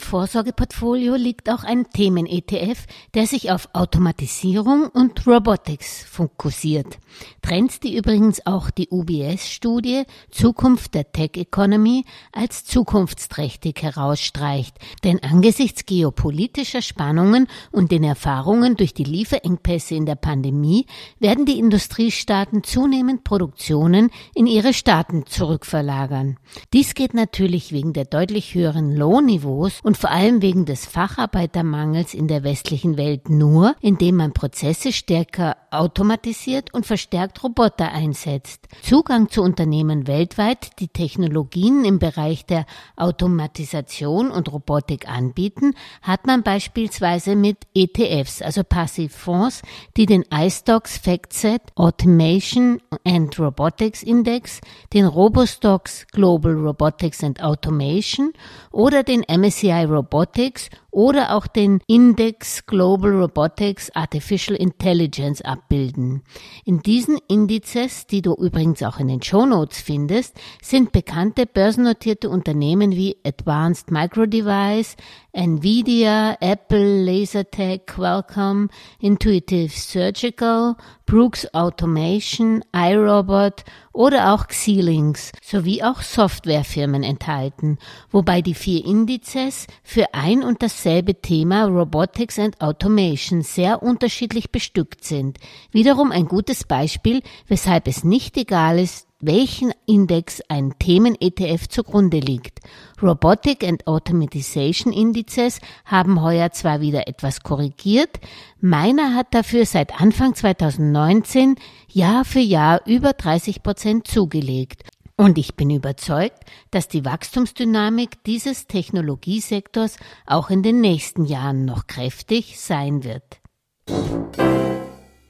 Vorsorgeportfolio liegt auch ein Themen-ETF, der sich auf Automatisierung und Robotics fokussiert. Trends, die übrigens auch die UBS-Studie Zukunft der Tech Economy als zukunftsträchtig herausstreicht. Denn angesichts geopolitischer Spannungen und den Erfahrungen durch die Lieferengpässe in der Pandemie werden die Industriestaaten zunehmend Produktionen in ihre Staaten zurückverlagern. Dies geht natürlich wegen der deutlich höheren Lohn Niveaus und vor allem wegen des Facharbeitermangels in der westlichen Welt nur, indem man Prozesse stärker automatisiert und verstärkt Roboter einsetzt. Zugang zu Unternehmen weltweit, die Technologien im Bereich der Automatisation und Robotik anbieten, hat man beispielsweise mit ETFs, also Passivfonds, die den iStocks FactSet Automation and Robotics Index, den Robostox Global Robotics and Automation oder den MSCI Robotics oder auch den Index Global Robotics Artificial Intelligence abbilden. In diesen Indizes, die du übrigens auch in den Show Notes findest, sind bekannte börsennotierte Unternehmen wie Advanced Micro Device, Nvidia, Apple, Lasertech, Qualcomm, Intuitive Surgical, Brooks Automation, iRobot oder auch Xilinx sowie auch Softwarefirmen enthalten, wobei die vier Indizes für ein und dasselbe Thema Robotics and Automation sehr unterschiedlich bestückt sind. Wiederum ein gutes Beispiel, weshalb es nicht egal ist, welchen Index ein Themen-ETF zugrunde liegt. Robotic and Automatization Indizes haben heuer zwar wieder etwas korrigiert, meiner hat dafür seit Anfang 2019 Jahr für Jahr über 30 Prozent zugelegt. Und ich bin überzeugt, dass die Wachstumsdynamik dieses Technologiesektors auch in den nächsten Jahren noch kräftig sein wird.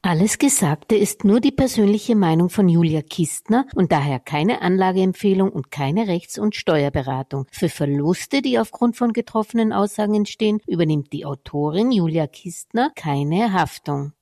Alles Gesagte ist nur die persönliche Meinung von Julia Kistner und daher keine Anlageempfehlung und keine Rechts- und Steuerberatung. Für Verluste, die aufgrund von getroffenen Aussagen entstehen, übernimmt die Autorin Julia Kistner keine Haftung.